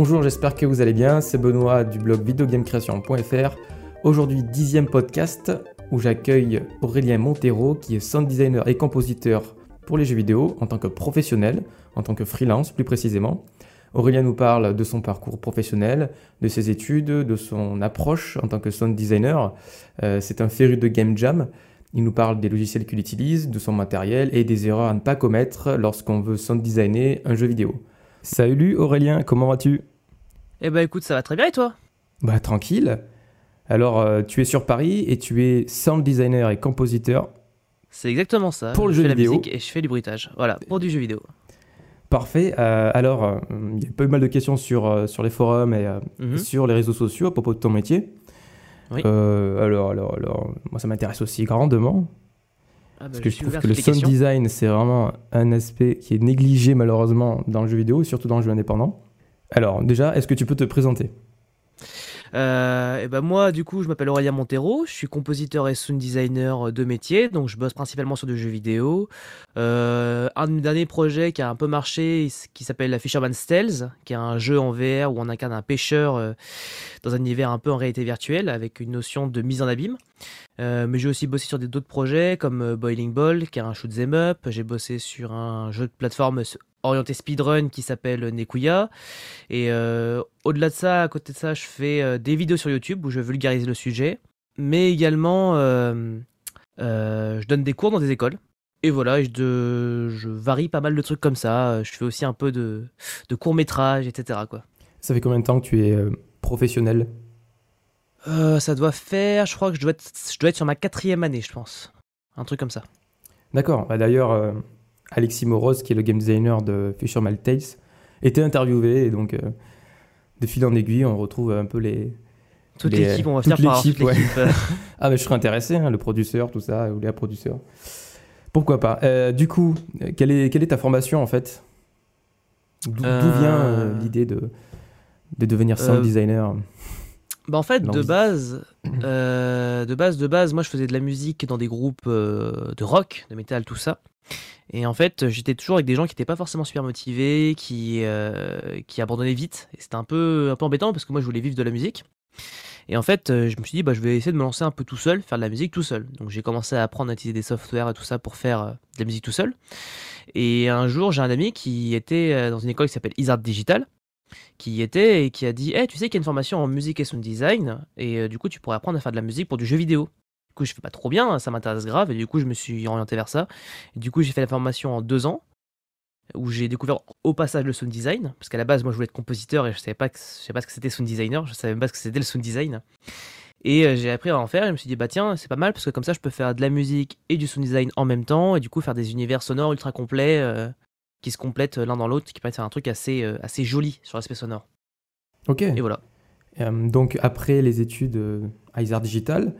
Bonjour, j'espère que vous allez bien. C'est Benoît du blog videogamecreation.fr. Aujourd'hui, dixième podcast où j'accueille Aurélien Montero qui est sound designer et compositeur pour les jeux vidéo en tant que professionnel, en tant que freelance plus précisément. Aurélien nous parle de son parcours professionnel, de ses études, de son approche en tant que sound designer. Euh, c'est un féru de game jam. Il nous parle des logiciels qu'il utilise, de son matériel et des erreurs à ne pas commettre lorsqu'on veut sound designer un jeu vidéo. Salut Aurélien, comment vas-tu? Eh ben écoute, ça va très bien et toi? Bah tranquille. Alors euh, tu es sur Paris et tu es sound designer et compositeur. C'est exactement ça. Pour le je jeu fais vidéo. La musique et je fais du bruitage. Voilà, pour du jeu vidéo. Parfait. Euh, alors, euh, il y a pas mal de questions sur, sur les forums et Mhm. sur les réseaux sociaux à propos de ton métier. Oui. Euh, alors, alors, alors, moi ça m'intéresse aussi grandement. Ah bah, Parce que je suis trouve que le sound design, c'est vraiment un aspect qui est négligé malheureusement dans le jeu vidéo, surtout dans le jeu indépendant. Alors, déjà, est-ce que tu peux te présenter? Euh, et ben moi, du coup, je m'appelle Aurélien Montero, je suis compositeur et sound designer de métier, donc je bosse principalement sur des jeux vidéo. Euh, un de mes derniers projets qui a un peu marché, qui s'appelle la Fisherman's Tales, qui est un jeu en VR où on incarne un pêcheur euh, dans un univers un peu en réalité virtuelle, avec une notion de mise en abîme. Mais j'ai aussi bossé sur d'autres projets comme Boiling Ball, qui est un shoot 'em up. J'ai bossé sur un jeu de plateforme orienté speedrun qui s'appelle Nekuya. Et euh, au-delà de ça, à côté de ça, je fais euh, des vidéos sur YouTube où je vulgarise le sujet. Mais également, euh, je donne des cours dans des écoles. Et voilà, je, de- je varie pas mal de trucs comme ça. Je fais aussi un peu de, de courts-métrages, etc. Quoi. Ça fait combien de temps que tu es professionnel? Ça doit faire, je crois que je dois, être, je dois être sur ma quatrième année, je pense. Un truc comme ça. D'accord. Bah, D'ailleurs, Alexis Moros, qui est le game designer de Fisherman Tales, était interviewé et donc euh, de fil en aiguille, on retrouve un peu les. Toute Les- l'équipe, on va toute finir par l'équipe, ouais. euh. Ah, mais je serais intéressé, hein, le producteur, tout ça, ou les producteurs. Pourquoi pas Euh, Du coup, euh, quelle est, quelle est ta formation en fait? D'où Euh, vient euh, l'idée de, de devenir sound Euh, designer? Bah en fait, de base, euh, de base, de base, moi je faisais de la musique dans des groupes euh, de rock, de métal, tout ça. Et en fait, j'étais toujours avec des gens qui n'étaient pas forcément super motivés, qui, euh, qui abandonnaient vite. Et c'était un peu, un peu embêtant parce que moi je voulais vivre de la musique. Et en fait, je me suis dit, bah, je vais essayer de me lancer un peu tout seul, faire de la musique tout seul. Donc j'ai commencé à apprendre à utiliser des softwares et tout ça pour faire de la musique tout seul. Et un jour, j'ai un ami qui était dans une école qui s'appelle Isart Digital qui y était et qui a dit Eh, tu sais qu'il y a une formation en musique et sound design et euh, du coup tu pourrais apprendre à faire de la musique pour du jeu vidéo. Du coup je fais pas trop bien, ça m'intéresse grave et du coup je me suis orienté vers ça. Et du coup j'ai fait la formation en deux ans où j'ai découvert au passage le sound design parce qu'à la base moi je voulais être compositeur et je savais pas je savais pas ce que c'était sound designer, je savais même pas ce que c'était le sound design. Et euh, j'ai appris à en faire et je me suis dit bah tiens c'est pas mal parce que comme ça je peux faire de la musique et du sound design en même temps et du coup faire des univers sonores ultra complets euh, qui se complètent l'un dans l'autre qui permettent de faire un truc assez, euh, assez joli sur l'aspect sonore. Ok. Et voilà. Euh, donc, après les études euh, à Isar Digital,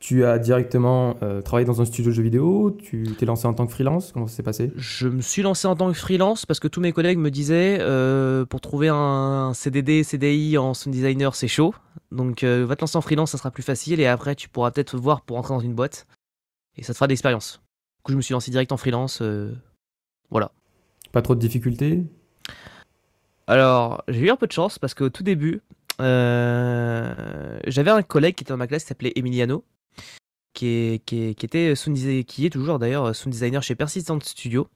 tu as directement euh, travaillé dans un studio de jeux vidéo Tu t'es lancé en tant que freelance Comment ça s'est passé? Je me suis lancé en tant que freelance parce que tous mes collègues me disaient euh, pour trouver un CDD, CDI en sound designer, c'est chaud. Donc euh, va te lancer en freelance, ça sera plus facile et après tu pourras peut-être voir pour entrer dans une boîte et ça te fera de l'expérience. Du coup, je me suis lancé direct en freelance. euh, voilà. Pas trop de difficultés Alors, j'ai eu un peu de chance parce qu'au tout début, euh, j'avais un collègue qui était dans ma classe qui s'appelait Emiliano, qui, est, était sound qui est toujours d'ailleurs sound designer chez Persistent Studio.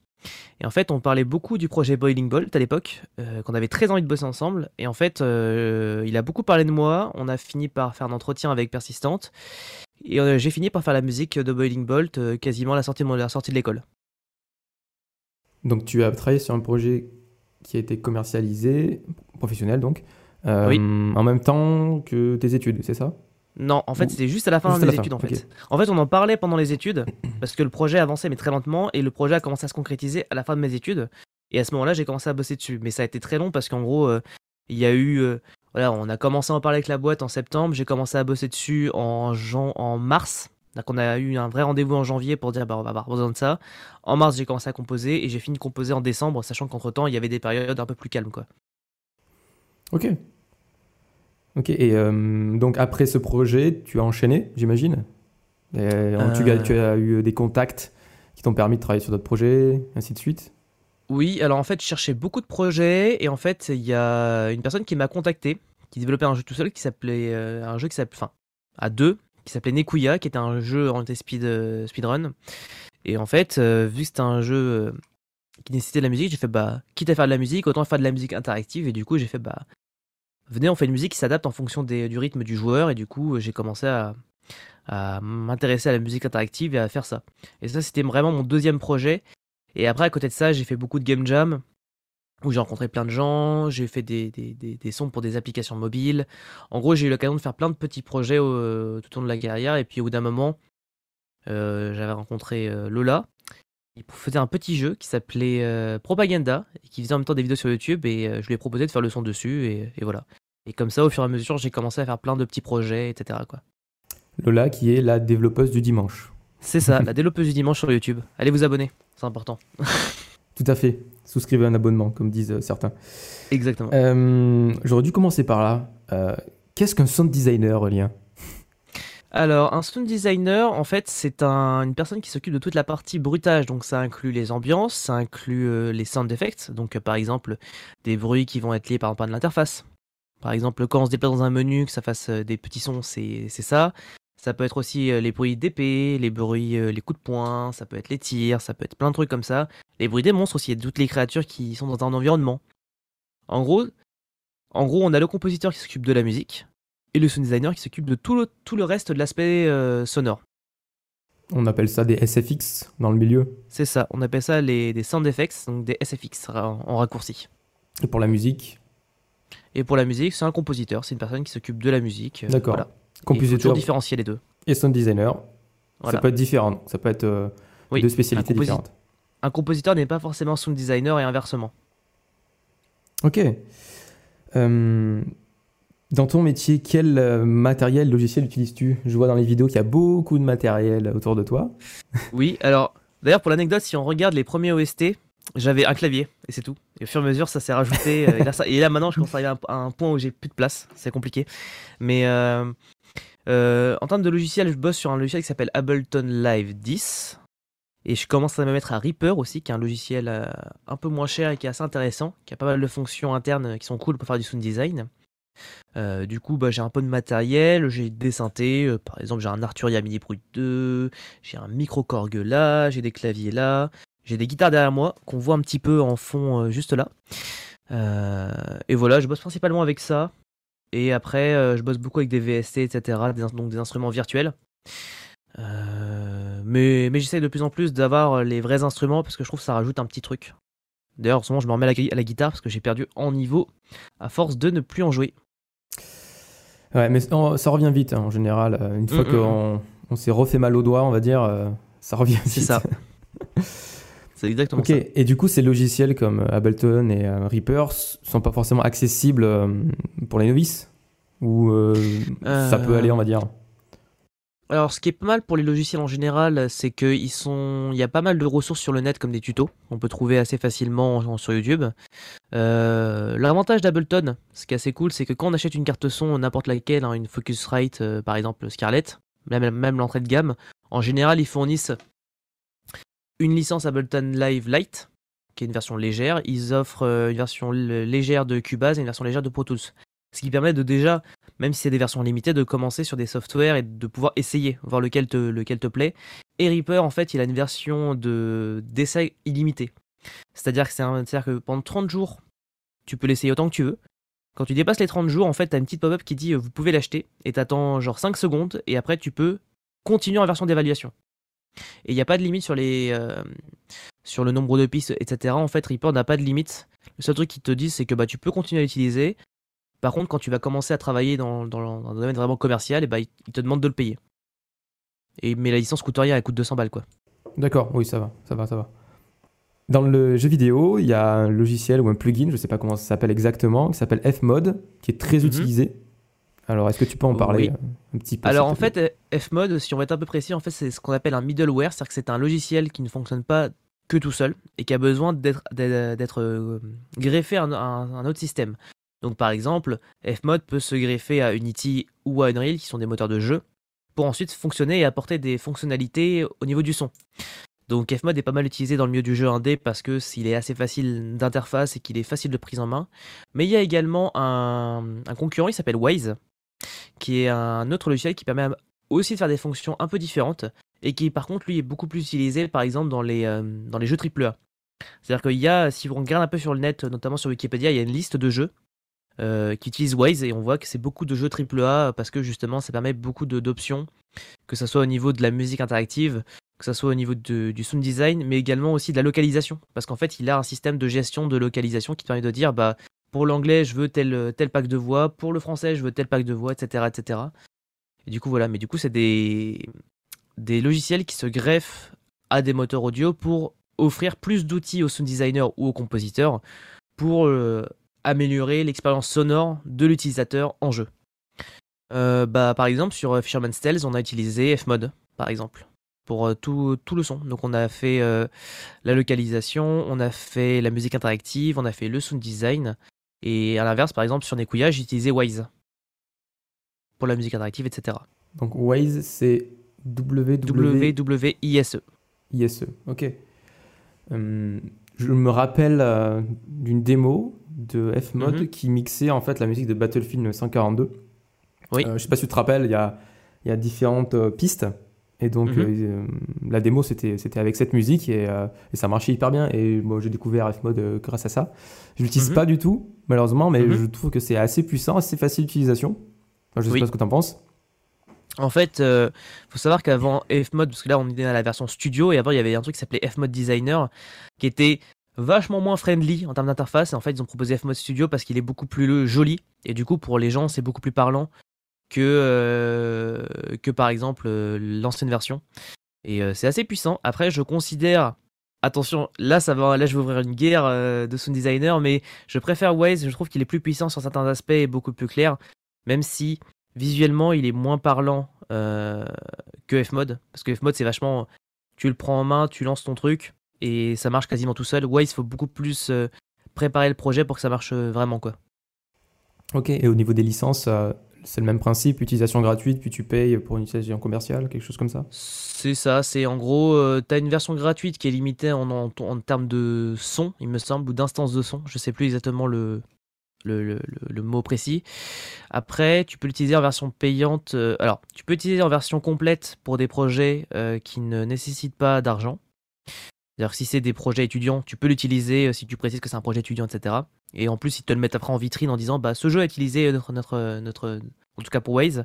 Et en fait, on parlait beaucoup du projet Boiling Bolt à l'époque, euh, qu'on avait très envie de bosser ensemble. Et en fait, euh, il a beaucoup parlé de moi. On a fini par faire un entretien avec Persistent. Et j'ai fini par faire la musique de Boiling Bolt quasiment la sortie de l'école. Donc, tu as travaillé sur un projet qui a été commercialisé, professionnel donc, euh, Oui. en même temps que tes études, c'est ça? Non, en fait, c'était juste à la fin des la fin, études, en fait. En fait, on en parlait pendant les études, parce que le projet avançait, mais très lentement, et le projet a commencé à se concrétiser à la fin de mes études. Et à ce moment-là, j'ai commencé à bosser dessus. Mais ça a été très long, parce qu'en gros, euh, il y a eu... euh, voilà, on a commencé à en parler avec la boîte en septembre, j'ai commencé à bosser dessus en, jan- en mars. Donc on a eu un vrai rendez-vous en janvier pour dire bah, on va avoir besoin de ça. En mars, j'ai commencé à composer, et j'ai fini de composer en décembre, sachant qu'entre-temps, il y avait des périodes un peu plus calmes, quoi. Ok. Ok, et euh, donc après ce projet, tu as enchaîné, j'imagine? Et, euh, tu, as, Euh. tu as eu des contacts qui t'ont permis de travailler sur d'autres projets, ainsi de suite? Oui, alors en fait, je cherchais beaucoup de projets et en fait, il y a une personne qui m'a contacté, qui développait un jeu tout seul qui s'appelait euh, un jeu qui s'appelait enfin à deux, qui s'appelait Nekuya, qui était un jeu orienté speed euh, speedrun. Et en fait, euh, vu que c'était un jeu euh, qui nécessitait de la musique, j'ai fait bah quitte à faire de la musique, autant faire de la musique interactive et du coup, j'ai fait bah venez, on fait une musique qui s'adapte en fonction du rythme du joueur et du coup, j'ai commencé à m'intéresser à la musique interactive et à faire ça. Et ça, c'était vraiment mon deuxième projet. Et après, à côté de ça, j'ai fait beaucoup de game jam où j'ai rencontré plein de gens, j'ai fait des, des- des- des sons pour des applications mobiles. En gros, j'ai eu l'occasion de faire plein de petits projets euh, tout au long de la carrière. Et puis au bout d'un moment, euh, j'avais rencontré euh, Lola. Il faisait un petit jeu qui s'appelait euh, Propaganda et qui faisait en même temps des vidéos sur YouTube. Et je lui ai proposé de faire le son dessus. Et, et voilà. Et comme ça, au fur et à mesure, j'ai commencé à faire plein de petits projets, etc. Quoi. Lola, qui est la développeuse du dimanche. C'est ça, la développeuse du dimanche sur YouTube. Allez vous abonner, c'est important. Tout à fait. Souscrivez un abonnement, comme disent euh, certains. Exactement. Euh, J'aurais dû commencer par là. Euh, Qu'est-ce qu'un sound designer, Lien Alors, un sound designer, en fait, c'est un- une personne qui s'occupe de toute la partie bruitage. Donc, ça inclut les ambiances, ça inclut euh, les sound effects. Donc, euh, par exemple, des bruits qui vont être liés par exemple à de l'interface. Par exemple, quand on se déplace dans un menu, que ça fasse euh, des petits sons, c'est ça. Ça peut être aussi euh, les bruits d'épée, les bruits, euh, les coups de poing, ça peut être les tirs, ça peut être plein de trucs comme ça. Les bruits des monstres aussi, et toutes les créatures qui sont dans un environnement. En gros, en gros, on a le compositeur qui s'occupe de la musique et le sound designer qui s'occupe de tout le, tout le reste de l'aspect euh, sonore. On appelle ça des SFX dans le milieu. C'est ça, on appelle ça les, des sound effects, donc des SFX ra- en raccourci. Et pour la musique, Et pour la musique, c'est un compositeur, c'est une personne qui s'occupe de la musique. D'accord. Voilà. Et Il faut compositeur toujours différencier les deux. et sound designer, Voilà. ça peut être différent. Ça peut être euh, Oui, deux spécialités un différentes. Un compositeur n'est pas forcément sound designer et inversement. Ok. Euh, dans ton métier, quel euh, matériel, logiciel utilises-tu? Je vois dans les vidéos qu'il y a beaucoup de matériel autour de toi. Oui, alors, d'ailleurs, pour l'anecdote, si on regarde les premiers OST, j'avais un clavier et c'est tout. Et au fur et à mesure, ça s'est rajouté. euh, et, là, ça- et là, maintenant, je commence à arriver à un, à un point où j'ai plus de place. C'est compliqué. Mais euh, euh, en termes de logiciel, je bosse sur un logiciel qui s'appelle Ableton Live 10. Et je commence à me mettre à Reaper aussi, qui est un logiciel euh, un peu moins cher et qui est assez intéressant, qui a pas mal de fonctions internes euh, qui sont cool pour faire du sound design. Du coup, bah, j'ai un peu de matériel, j'ai des synthés, par exemple j'ai un Arturia Mini Brut 2, j'ai un micro Korg là, j'ai des claviers là, j'ai des guitares derrière moi qu'on voit un petit peu en fond juste là. Et voilà, je bosse principalement avec ça. Et après, euh, je bosse beaucoup avec des VST, etc., des, donc des instruments virtuels. Euh, mais mais j'essaye de plus en plus d'avoir les vrais instruments parce que je trouve que ça rajoute un petit truc. D'ailleurs, en ce moment, je me remets à la, gui- à la guitare parce que j'ai perdu en niveau à force de ne plus en jouer. Ouais, mais ça ça revient vite hein, en général. Euh, Une fois Mm, mm, qu'on on s'est refait mal au doigt, on va dire, euh, ça revient vite. C'est ça. C'est exactement ça. et du coup, ces logiciels comme euh, Ableton et euh, Reaper sont pas forcément accessibles euh, pour les novices? Ou euh, ça peut aller, on va dire? Alors, ce qui est pas mal pour les logiciels en général, c'est qu'il sont... il y a pas mal de ressources sur le net comme des tutos. On peut trouver assez facilement en- sur YouTube. Euh, L'avantage d'Ableton, ce qui est assez cool, c'est que quand on achète une carte son, n'importe laquelle, hein, une Focusrite euh, par exemple Scarlett, même, même l'entrée de gamme, en général, ils fournissent une licence Ableton Live Lite, qui est une version légère. Ils offrent euh, une version légère de Cubase et une version légère de Pro Tools. Ce qui permet de déjà même si c'est des versions limitées, de commencer sur des softwares et de pouvoir essayer, voir lequel te, plaît. Et Reaper, en fait, il a une version de d'essai illimité. C'est-à-dire que, c'est un- c'est-à-dire que pendant 30 jours, tu peux l'essayer autant que tu veux. Quand tu dépasses les 30 jours, en fait, tu as une petite pop-up qui dit euh, vous pouvez l'acheter et t'attends genre 5 secondes et après tu peux continuer en version d'évaluation. Et il n'y a pas de limite sur, les, euh, sur le nombre de pistes, etc. En fait, Reaper n'a pas de limite. Le seul truc qu'ils te disent, c'est que bah, tu peux continuer à l'utiliser. Par contre, quand tu vas commencer à travailler dans, dans, dans un domaine vraiment commercial, et bah, ils ils te demandent de le payer. Et, mais la licence coûte rien, elle coûte 200 balles quoi. D'accord, oui, ça va, ça va, ça va. Dans le jeu vidéo, il y a un logiciel ou un plugin, je ne sais pas comment ça s'appelle exactement, qui s'appelle Fmod, qui est très Mhm. utilisé. Alors, est-ce que tu peux en parler Oui. euh, un petit peu Alors en fait, Fmod, si on va être un peu précis, en fait, c'est ce qu'on appelle un middleware, c'est-à-dire que c'est un logiciel qui ne fonctionne pas que tout seul et qui a besoin d'être euh, greffé à un, à un- un autre système. Donc par exemple, Fmod peut se greffer à Unity ou à Unreal, qui sont des moteurs de jeu, pour ensuite fonctionner et apporter des fonctionnalités au niveau du son. Donc Fmod est pas mal utilisé dans le milieu du jeu indé parce que s'il est assez facile d'interface et qu'il est facile de prise en main. Mais il y a également un, concurrent qui s'appelle Waze, qui est un autre logiciel qui permet aussi de faire des fonctions un peu différentes et qui par contre lui est beaucoup plus utilisé par exemple dans les, euh, dans les jeux AAA. C'est-à-dire qu'il y a, si vous regardez un peu sur le net, notamment sur Wikipédia, il y a une liste de jeux euh, qui utilisent Waze et on voit que c'est beaucoup de jeux AAA parce que justement ça permet beaucoup d'options, que ce soit au niveau de la musique interactive, que ce soit au niveau du sound design, mais également aussi de la localisation. Parce qu'en fait, il a un système de gestion de localisation qui permet de dire bah, pour l'anglais, je veux tel, tel pack de voix, pour le français, je veux tel pack de voix, etc. etc. Et du coup, voilà. Mais du coup, c'est des, des logiciels qui se greffent à des moteurs audio pour offrir plus d'outils aux sound designers ou aux compositeurs pour euh, améliorer l'expérience sonore de l'utilisateur en jeu. Euh, bah, par exemple, sur Fisherman's Tales, on a utilisé Fmod, par exemple pour euh, tout, tout, le son. Donc on a fait euh, la localisation, on a fait la musique interactive, on a fait le sound design. Et à l'inverse, par exemple, sur Nekuya, j'ai utilisé Wise pour la musique interactive, etc. Donc Wise, c'est W-W-I-S-E. ISE, ok. Hum, je me rappelle euh, d'une démo de Fmod mhm. qui mixait en fait la musique de Battlefield 142. Oui. je sais pas si tu te rappelles, il y a, y a différentes pistes et donc, mhm. euh, la démo, c'était avec cette musique et, euh, et, ça marchait hyper bien. Et moi, j'ai découvert Fmod euh, grâce à ça. Je l'utilise mhm. pas du tout, malheureusement, mais mhm. je trouve que c'est assez puissant, assez facile d'utilisation. je sais pas ce que tu en penses. En fait, il faut savoir qu'avant Fmod, parce que là, on est dans la version studio, et avant, il y avait un truc qui s'appelait Fmod Designer, qui était vachement moins friendly en termes d'interface. Et en fait, ils ont proposé Fmod Studio parce qu'il est beaucoup plus joli. Et du coup, pour les gens, c'est beaucoup plus parlant que, euh, que par exemple euh, l'ancienne version. Et euh, c'est assez puissant. Après, je considère Attention, là, ça va, là, je vais ouvrir une guerre de sound designer, mais je préfère Waze. Je trouve qu'il est plus puissant sur certains aspects et beaucoup plus clair, même si visuellement, il est moins parlant que Fmod. Parce que Fmod, c'est vachement, tu le prends en main, tu lances ton truc et ça marche quasiment tout seul. Waze, faut beaucoup plus préparer le projet pour que ça marche vraiment, quoi. Ok. Et au niveau des licences, c'est le même principe, utilisation gratuite, puis tu payes pour une utilisation commerciale, quelque chose comme ça C'est ça, c'est en gros, euh, tu as une version gratuite qui est limitée en, en, termes de son, il me semble, ou d'instance de son, je sais plus exactement le, le, le, mot précis. Après, tu peux l'utiliser en version payante, euh, alors, tu peux l'utiliser en version complète pour des projets euh, qui ne nécessitent pas d'argent. C'est-à-dire si c'est des projets étudiants, tu peux l'utiliser si tu précises que c'est un projet étudiant, etc. Et en plus, ils te le mettent après en vitrine en disant bah, ce jeu a utilisé notre, notre, notre en tout cas pour Waze.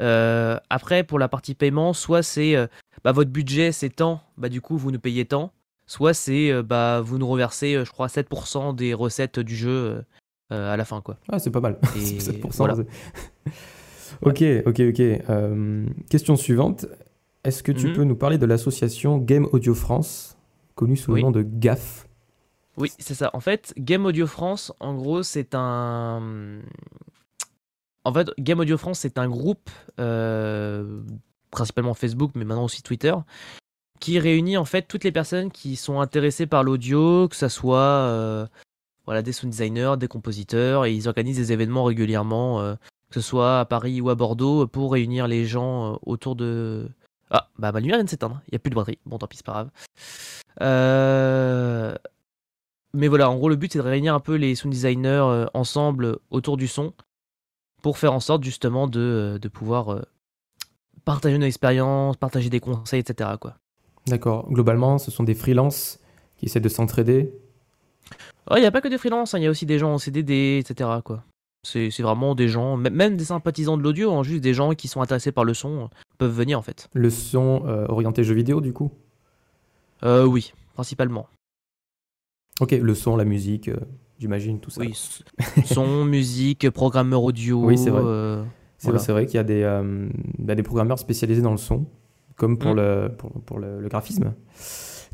Euh, après, pour la partie paiement, soit c'est euh, bah, votre budget c'est tant, bah, du coup vous nous payez tant, soit c'est euh, bah, vous nous reversez, je crois, 7% des recettes du jeu à la fin. Quoi. Ah, c'est pas mal. 7%. ok, ok, ok. question suivante. Est-ce que tu mhm. peux nous parler de l'association Game Audio France, connue sous le nom de GAF oui, c'est ça. En fait, Game Audio France, en gros, c'est un. En fait, Game Audio France, c'est un groupe, euh, principalement Facebook, mais maintenant aussi Twitter, qui réunit en fait toutes les personnes qui sont intéressées par l'audio, que ce soit euh, voilà, des sound designers, des compositeurs, et ils organisent des événements régulièrement, euh, que ce soit à Paris ou à Bordeaux, pour réunir les gens autour de. Ah, bah ma lumière vient de s'éteindre, il n'y a plus de batterie. Bon, tant pis, c'est pas grave. Euh mais voilà, en gros, le but c'est de réunir un peu les sound designers euh, ensemble autour du son pour faire en sorte justement de, euh, pouvoir euh, partager nos expériences, partager des conseils, etc. D'accord. Globalement, ce sont des freelances qui essaient de s'entraider? Il n'y a pas que des freelances, hein. il y a aussi des gens en CDD, etc. Quoi. C'est, vraiment des gens, même des sympathisants de l'audio, hein, juste des gens qui sont intéressés par le son, peuvent venir en fait. Le son orienté jeu vidéo du coup? Oui, principalement. Ok, le son, la musique, euh, j'imagine, tout ça. Oui, son, musique, programmeur audio. Oui, c'est vrai. Euh, c'est vrai, qu'il y a des, euh, bah, des programmeurs spécialisés dans le son, comme pour, mm. le, pour, pour le, graphisme.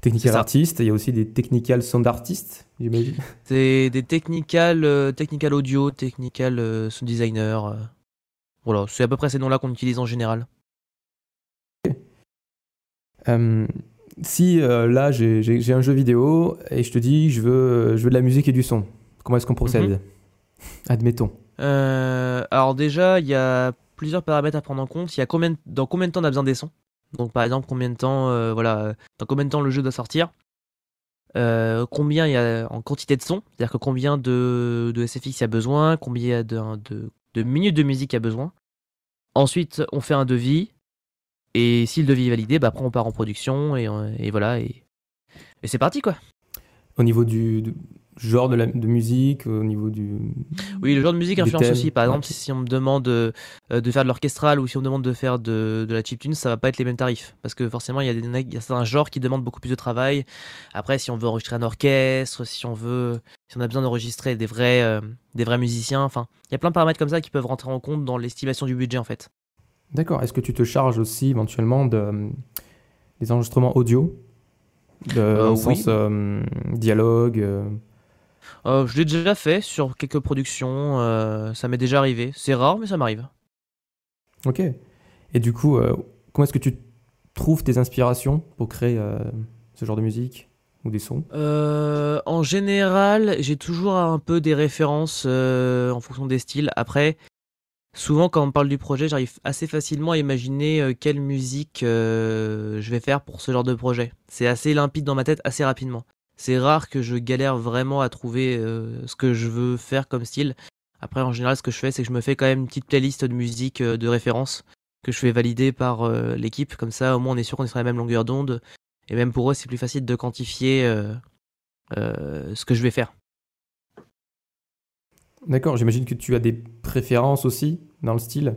Technical artist, il y a aussi des technical sound artists, j'imagine. C'est des technical, technical audio, technical sound designer. voilà, c'est à peu près ces noms-là qu'on utilise en général. Ok si euh, là j'ai un jeu vidéo et je te dis je veux, je veux de la musique et du son, comment est-ce qu'on procède mhm. Admettons. Euh, alors déjà, il y a plusieurs paramètres à prendre en compte. Il y a combien, dans combien de temps on a besoin des sons? Donc par exemple, combien de temps, euh, voilà, dans combien de temps le jeu doit sortir, combien il y a en quantité de son, c'est-à-dire que combien de, de SFX il y a besoin, combien de, de, de minutes de musique il y a besoin? Ensuite, on fait un devis, et si le devis est validé, bah après on part en production, et, et voilà, et, et c'est parti quoi. Au niveau du, du genre de, la, de musique, au niveau du. Oui, le genre de musique influence thèmes, aussi. Par exemple, si, on me demande euh, de faire de l'orchestral ou si on me demande de faire de, de la chiptune, ça va pas être les mêmes tarifs. Parce que forcément, il y a, des, il y a certains genres qui demandent beaucoup plus de travail. Après, si on veut enregistrer un orchestre, si on veut, si on a besoin d'enregistrer des vrais, euh, des vrais musiciens, enfin, il y a plein de paramètres comme ça qui peuvent rentrer en compte dans l'estimation du budget en fait. D'accord. Est-ce que tu te charges aussi éventuellement de, des enregistrements audio? De, Dans le oui. sens euh, dialogue euh, Euh, je l'ai déjà fait sur quelques productions, euh, ça m'est déjà arrivé. C'est rare, mais ça m'arrive. Ok. Et du coup, euh, comment est-ce que tu trouves tes inspirations pour créer euh, ce genre de musique ou des sons? Euh, en général, j'ai toujours un peu des références euh, en fonction des styles. Après, souvent quand on parle du projet, j'arrive assez facilement à imaginer euh, quelle musique euh, je vais faire pour ce genre de projet. C'est assez limpide dans ma tête assez rapidement. C'est rare que je galère vraiment à trouver euh, ce que je veux faire comme style. Après, en général, ce que je fais, c'est que je me fais quand même une petite playlist de musique de référence que je fais valider par l'équipe. Comme ça, au moins, on est sûr qu'on est sur la même longueur d'onde. Et même pour eux, c'est plus facile de quantifier ce que je vais faire. D'accord. J'imagine que tu as des préférences aussi dans le style.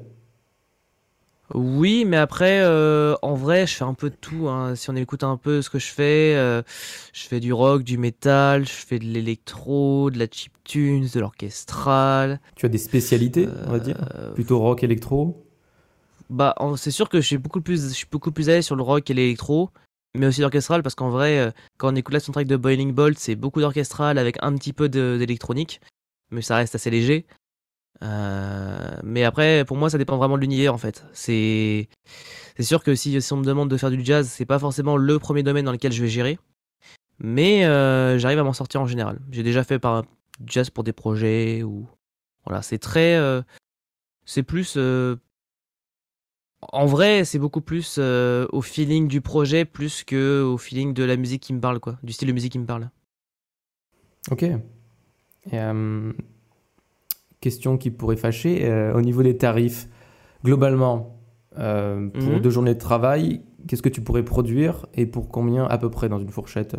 Oui, mais après, euh, en vrai, je fais un peu de tout. hein. Si on écoute un peu ce que je fais, euh, je fais du rock, du métal, je fais de l'électro, de la chiptune, de l'orchestral. Tu as des spécialités, on va dire Euh, Plutôt rock, électro? Bah, c'est sûr que je suis beaucoup plus, je suis beaucoup plus l'aise sur le rock et l'électro, mais aussi l'orchestral parce qu'en vrai, quand on écoute la soundtrack de Boiling Bolt, c'est beaucoup d'orchestral avec un petit peu d'électronique, mais ça reste assez léger. Euh, mais après, pour moi, ça dépend vraiment de l'univers en fait. C'est, sûr que si, on me demande de faire du jazz, c'est pas forcément le premier domaine dans lequel je vais gérer, mais euh, j'arrive à m'en sortir en général. J'ai déjà fait par jazz pour des projets ou voilà, c'est très, euh, c'est plus en vrai, c'est beaucoup plus au feeling du projet plus que au feeling de la musique qui me parle, quoi. Du style de musique qui me parle. Ok. Et, euh, question qui pourrait fâcher. euh, au niveau des tarifs, globalement, euh, pour Mhm. deux journées de travail, qu'est-ce que tu pourrais produire et pour combien à peu près dans une fourchette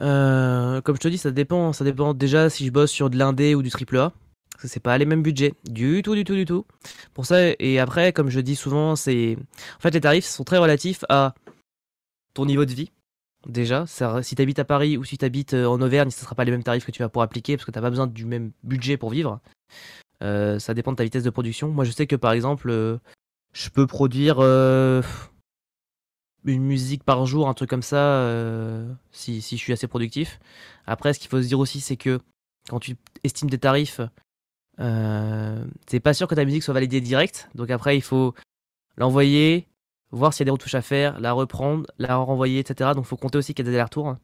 comme je te dis, ça dépend. Ça dépend déjà si je bosse sur de l'indé ou du triple A. Parce que c'est pas les mêmes budgets. Du tout, du tout, du tout. Pour ça, et après, comme je dis souvent, c'est. En fait, les tarifs sont très relatifs à ton niveau de vie. Déjà, si tu habites à Paris ou si tu habites en Auvergne, ce ne sera pas les mêmes tarifs que tu vas pouvoir appliquer parce que tu n'as pas besoin du même budget pour vivre. Euh, ça dépend de ta vitesse de production. Moi, je sais que par exemple, euh, je peux produire euh, une musique par jour, un truc comme ça, euh, si, je suis assez productif. Après, ce qu'il faut se dire aussi, c'est que quand tu estimes des tarifs, euh, c'est pas sûr que ta musique soit validée direct. Donc après, il faut l'envoyer, voir s'il y a des retouches à faire, la reprendre, la renvoyer, etc. Donc il faut compter aussi qu'il y a des allers-retours.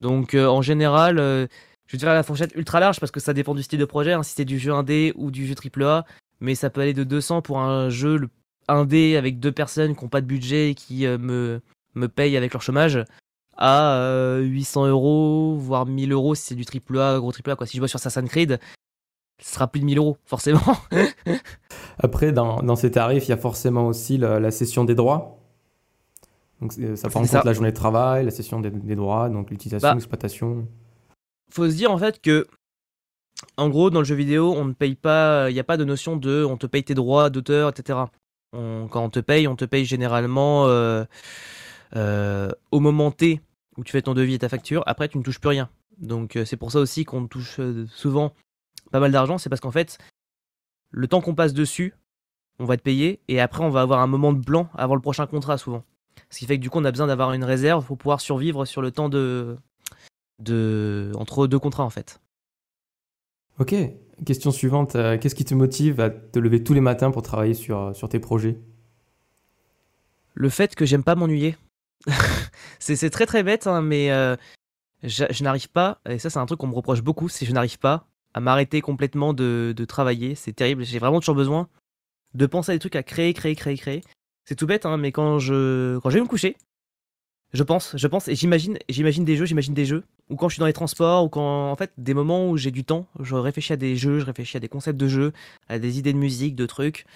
Donc euh, en général, euh, je vais la fourchette ultra large parce que ça dépend du style de projet, hein, si c'est du jeu indé ou du jeu AAA, mais ça peut aller de 200 pour un jeu indé avec deux personnes qui n'ont pas de budget et qui euh, me, me payent avec leur chômage à euh, 800 euros, voire 1000 euros si c'est du AAA, gros AAA. Quoi. Si je bosse sur Assassin's Creed, ce sera plus de 1000 euros, forcément. Après, dans, dans ces tarifs, il y a forcément aussi la, la cession des droits. Donc, c'est- ça prend en compte ça. la journée de travail, la cession des, des droits, donc l'utilisation, Bah. l'exploitation. faut se dire en fait que en gros dans le jeu vidéo on ne paye pas il n'y a pas de notion de on te paye tes droits d'auteur etc On- quand on te paye on te paye généralement euh, euh, au moment T où tu fais ton devis et ta facture après tu ne touches plus rien donc euh, c'est pour ça aussi qu'on touche euh, souvent pas mal d'argent c'est parce qu'en fait le temps qu'on passe dessus on va être payé et après on va avoir un moment de blanc avant le prochain contrat souvent ce qui fait que du coup on a besoin d'avoir une réserve pour pouvoir survivre sur le temps de de entre deux contrats en fait. Ok. Question suivante. euh, Qu'est-ce qui te motive à te lever tous les matins pour travailler sur, sur tes projets? Le fait que j'aime pas m'ennuyer. c'est très très bête, hein, mais euh, je, je n'arrive pas, et ça c'est un truc qu'on me reproche beaucoup, c'est que je n'arrive pas à m'arrêter complètement de, de travailler. C'est terrible, j'ai vraiment toujours besoin de penser à des trucs à créer, créer, créer, créer. c'est tout bête, hein, mais quand je, quand je vais me coucher, je pense, je pense, et j'imagine, j'imagine des jeux, j'imagine des jeux, ou quand je suis dans les transports, ou quand, en fait, des moments où j'ai du temps, je réfléchis à des jeux, je réfléchis à des concepts de jeux, à des idées de musique, de trucs,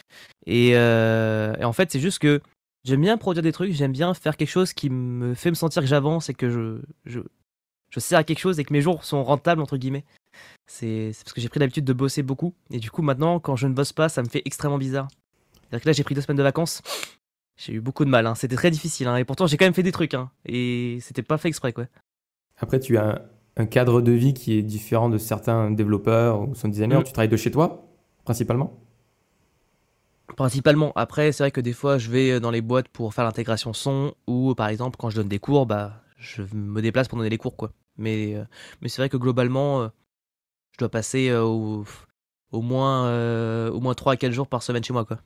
et, euh, et en fait, c'est juste que j'aime bien produire des trucs, j'aime bien faire quelque chose qui me fait me sentir que j'avance et que je, je, je sers à quelque chose et que mes jours sont rentables, entre guillemets. C'est parce que j'ai pris l'habitude de bosser beaucoup, et du coup, maintenant, quand je ne bosse pas, ça me fait extrêmement bizarre. C'est-à-dire que là, j'ai pris deux semaines de vacances, j'ai eu beaucoup de mal, hein. c'était très difficile, hein. et pourtant, j'ai quand même fait des trucs, hein. et c'était pas fait exprès, quoi. Après, tu as un, cadre de vie qui est différent de certains développeurs ou sound designers. Mm. Tu travailles de chez toi, principalement? Principalement. Après, c'est vrai que des fois, je vais dans les boîtes pour faire l'intégration son, ou par exemple, quand je donne des cours, bah, je me déplace pour donner les cours, quoi. Mais, euh, mais c'est vrai que globalement, euh, je dois passer euh, au, au moins, euh, au moins 3 à 4 jours par semaine chez moi, quoi.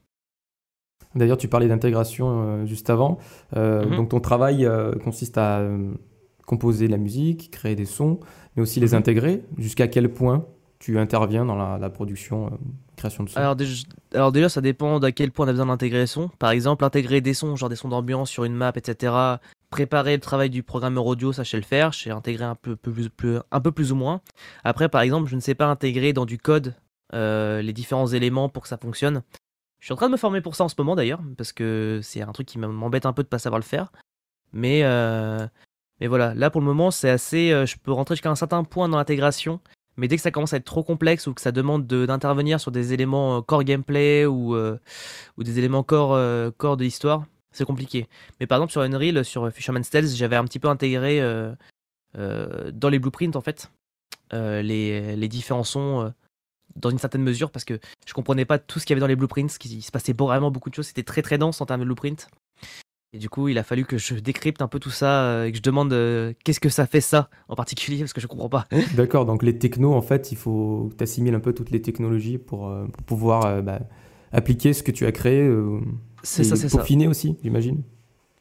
D'ailleurs, tu parlais d'intégration euh, juste avant. Euh, Mhm. Donc, ton travail euh, consiste à euh, composer la musique, créer des sons, mais aussi les Mhm. intégrer. Jusqu'à quel point tu interviens dans la, la production, euh, création de sons? Alors, alors déjà, ça dépend d'à quel point on a besoin d'intégrer les sons. Par exemple, intégrer des sons, genre des sons d'ambiance sur une map, etc. Préparer le travail du programmeur audio, sais le faire. Je sais intégrer un peu, plus, ou moins. Après, par exemple, je ne sais pas intégrer dans du code euh, les différents éléments pour que ça fonctionne. Je suis en train de me former pour ça en ce moment d'ailleurs, parce que c'est un truc qui m'embête un peu de pas savoir le faire. Mais, euh, mais voilà, là pour le moment, c'est assez. euh, je peux rentrer jusqu'à un certain point dans l'intégration. Mais dès que ça commence à être trop complexe ou que ça demande de- d'intervenir sur des éléments core gameplay ou, des éléments core de l'histoire, c'est compliqué. Mais par exemple sur Unreal, sur Fisherman's Tales, j'avais un petit peu intégré euh, euh, dans les blueprints en fait euh, les, différents sons euh, dans une certaine mesure parce que je comprenais pas tout ce qu'il y avait dans les blueprints, qu'il se passait vraiment beaucoup de choses, c'était très très dense en termes de blueprint. Et du coup, il a fallu que je décrypte un peu tout ça euh, et que je demande euh, qu'est-ce que ça fait ça en particulier parce que je comprends pas. D'accord, donc les technos, en fait, il faut que tu assimiles un peu toutes les technologies pour, euh, pouvoir euh, bah, appliquer ce que tu as créé. C'est ça, c'est ça. peaufiner aussi, j'imagine.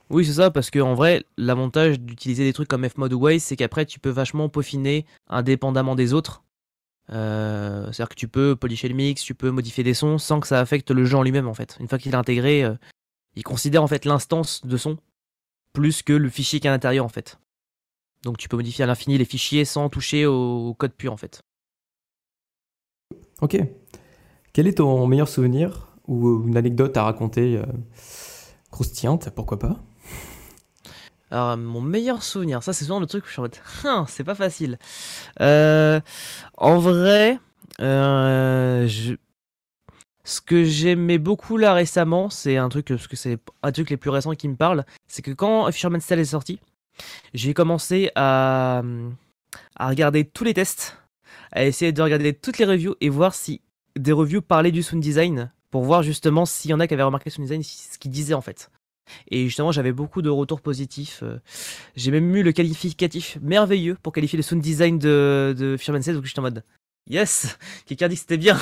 Oui, c'est ça, parce que en vrai, l'avantage d'utiliser des trucs comme Fmod ou Waze, c'est qu'après, tu peux vachement peaufiner indépendamment des autres. Euh, C'est-à-dire que tu peux polisher le mix, tu peux modifier des sons sans que ça affecte le jeu en lui-même, en fait. Une fois qu'il est intégré, euh, il considère en fait l'instance de son plus que le fichier qui est à l'intérieur, en fait. Donc tu peux modifier à l'infini les fichiers sans toucher au, au code pur, en fait. Ok. Quel est ton meilleur souvenir ou une anecdote à raconter euh, croustillante, pourquoi pas Alors, euh, mon meilleur souvenir, ça c'est souvent le truc où je suis en mode, Hein, c'est pas facile. Euh, en vrai, euh, ce que j'aimais beaucoup là récemment, c'est un truc, parce que c'est un truc les plus récents qui me parle, c'est que quand Fisherman's Tale est sorti, j'ai commencé à, à regarder tous les tests, à essayer de regarder toutes les reviews et voir si des reviews parlaient du sound design, pour voir justement s'il y en a qui avaient remarqué sound design, ce qu'ils disaient en fait. Et justement, j'avais beaucoup de retours positifs. euh, J'ai même eu le qualificatif merveilleux pour qualifier le sound design de, de Fisherman's Tale, donc j'étais en mode Yes Quelqu'un dit que c'était bien